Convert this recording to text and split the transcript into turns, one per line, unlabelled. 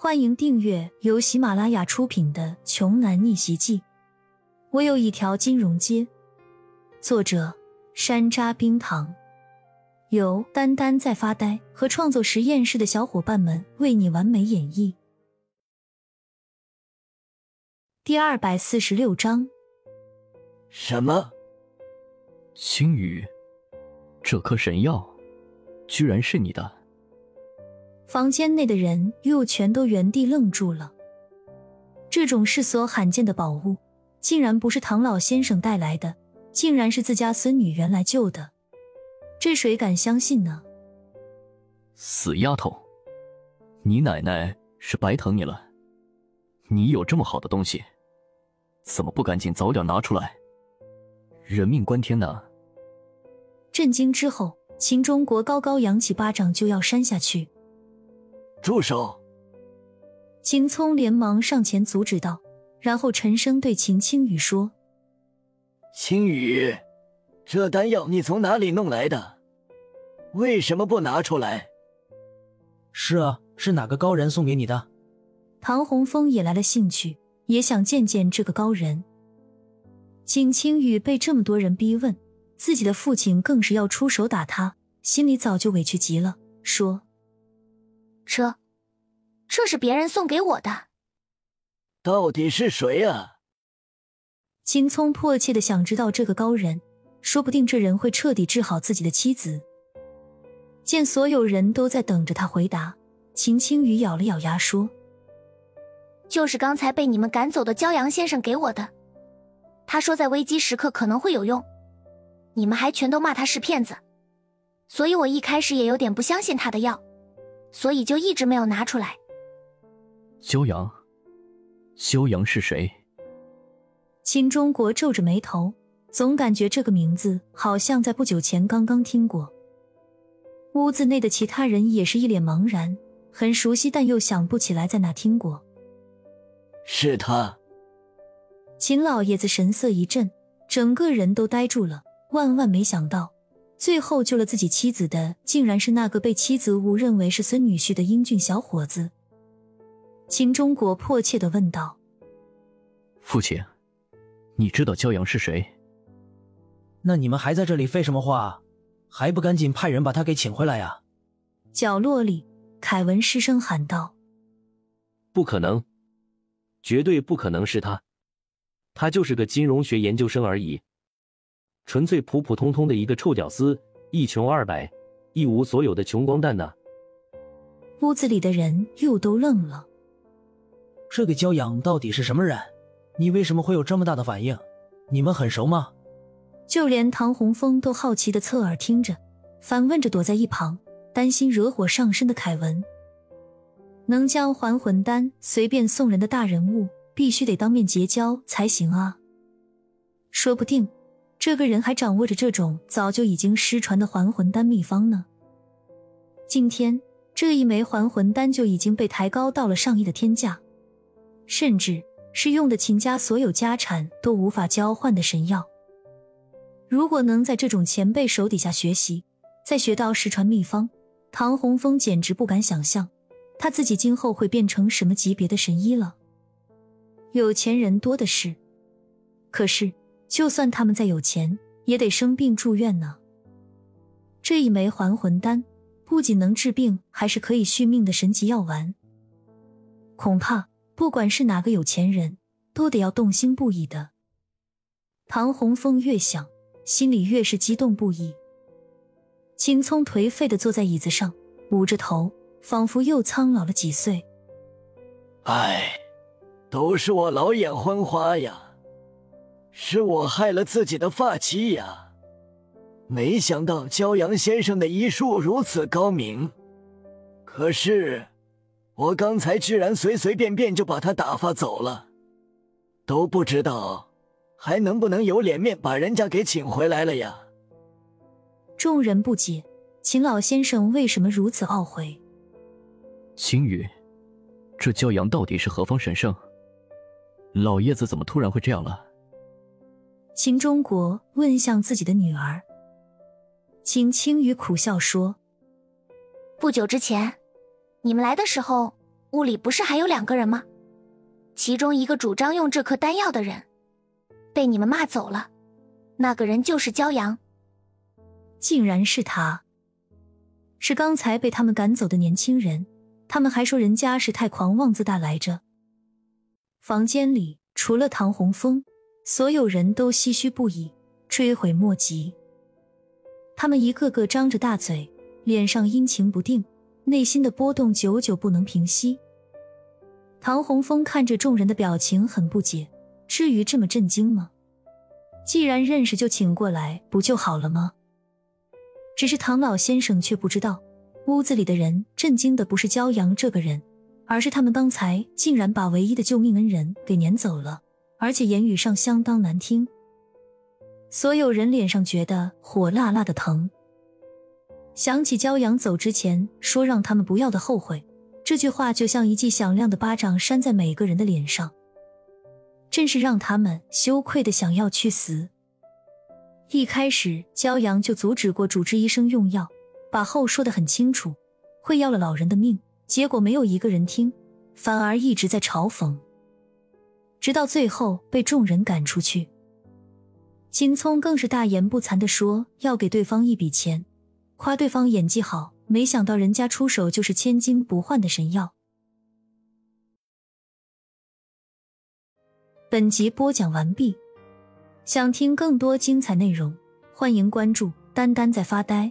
欢迎订阅由喜马拉雅出品的《穷男逆袭记》。我有一条金融街。作者：山楂冰糖，由丹丹在发呆和创作实验室的小伙伴们为你完美演绎。第二百四十六章。
什么？
青羽，这颗神药居然是你的！
房间内的人又全都原地愣住了。这种世所罕见的宝物，竟然不是唐老先生带来的，竟然是自家孙女原来救的，这谁敢相信呢？
死丫头，你奶奶是白疼你了。你有这么好的东西，怎么不赶紧早点拿出来？人命关天呐！
震惊之后，秦中国高高扬起巴掌就要扇下去。
住手！
秦聪连忙上前阻止道，然后沉声对秦青雨说：“
青雨，这丹药你从哪里弄来的？为什么不拿出来？”“
是啊，是哪个高人送给你的？”
唐洪峰也来了兴趣，也想见见这个高人。景青雨被这么多人逼问，自己的父亲更是要出手打他，心里早就委屈极了，说。
这，这是别人送给我的。
到底是谁啊？
秦聪迫切的想知道这个高人，说不定这人会彻底治好自己的妻子。见所有人都在等着他回答，秦青雨咬了咬牙说：“
就是刚才被你们赶走的骄阳先生给我的。他说在危机时刻可能会有用，你们还全都骂他是骗子，所以我一开始也有点不相信他的药。”所以就一直没有拿出来。
修阳，修阳是谁？
秦中国皱着眉头，总感觉这个名字好像在不久前刚刚听过。屋子内的其他人也是一脸茫然，很熟悉，但又想不起来在哪听过。
是他。
秦老爷子神色一震，整个人都呆住了，万万没想到。最后救了自己妻子的，竟然是那个被妻子误认为是孙女婿的英俊小伙子。秦中国迫切的问道：“
父亲，你知道骄阳是谁？
那你们还在这里废什么话？还不赶紧派人把他给请回来呀！”
角落里，凯文失声喊道：“
不可能，绝对不可能是他，他就是个金融学研究生而已。”纯粹普普通通的一个臭屌丝，一穷二白，一无所有的穷光蛋呢。
屋子里的人又都愣了。
这个骄阳到底是什么人？你为什么会有这么大的反应？你们很熟吗？
就连唐洪峰都好奇的侧耳听着，反问着躲在一旁担心惹火上身的凯文。能将还魂丹随便送人的大人物，必须得当面结交才行啊。说不定。这个人还掌握着这种早就已经失传的还魂丹秘方呢。今天这一枚还魂丹就已经被抬高到了上亿的天价，甚至是用的秦家所有家产都无法交换的神药。如果能在这种前辈手底下学习，再学到失传秘方，唐洪峰简直不敢想象他自己今后会变成什么级别的神医了。有钱人多的是，可是。就算他们再有钱，也得生病住院呢。这一枚还魂丹不仅能治病，还是可以续命的神奇药丸。恐怕不管是哪个有钱人，都得要动心不已的。唐洪峰越想，心里越是激动不已。秦聪颓废的坐在椅子上，捂着头，仿佛又苍老了几岁。
唉，都是我老眼昏花呀。是我害了自己的发妻呀！没想到骄阳先生的医术如此高明，可是我刚才居然随随便便就把他打发走了，都不知道还能不能有脸面把人家给请回来了呀！
众人不解，秦老先生为什么如此懊悔？
秦羽，这骄阳到底是何方神圣？老爷子怎么突然会这样了？
秦中国问向自己的女儿，秦青雨苦笑说：“
不久之前，你们来的时候，屋里不是还有两个人吗？其中一个主张用这颗丹药的人，被你们骂走了。那个人就是骄阳，
竟然是他，是刚才被他们赶走的年轻人。他们还说人家是太狂妄自大来着。房间里除了唐洪峰，所有人都唏嘘不已，追悔莫及。他们一个个张着大嘴，脸上阴晴不定，内心的波动久久不能平息。唐洪峰看着众人的表情，很不解：至于这么震惊吗？既然认识，就请过来不就好了吗？只是唐老先生却不知道。屋子里的人震惊的不是骄阳这个人，而是他们刚才竟然把唯一的救命恩人给撵走了，而且言语上相当难听。所有人脸上觉得火辣辣的疼。想起骄阳走之前说让他们不要的后悔，这句话就像一记响亮的巴掌扇在每个人的脸上，真是让他们羞愧的想要去死。一开始骄阳就阻止过主治医生用药。把后说的很清楚，会要了老人的命，结果没有一个人听，反而一直在嘲讽，直到最后被众人赶出去。金聪更是大言不惭的说要给对方一笔钱，夸对方演技好，没想到人家出手就是千金不换的神药。本集播讲完毕，想听更多精彩内容，欢迎关注“丹丹在发呆”。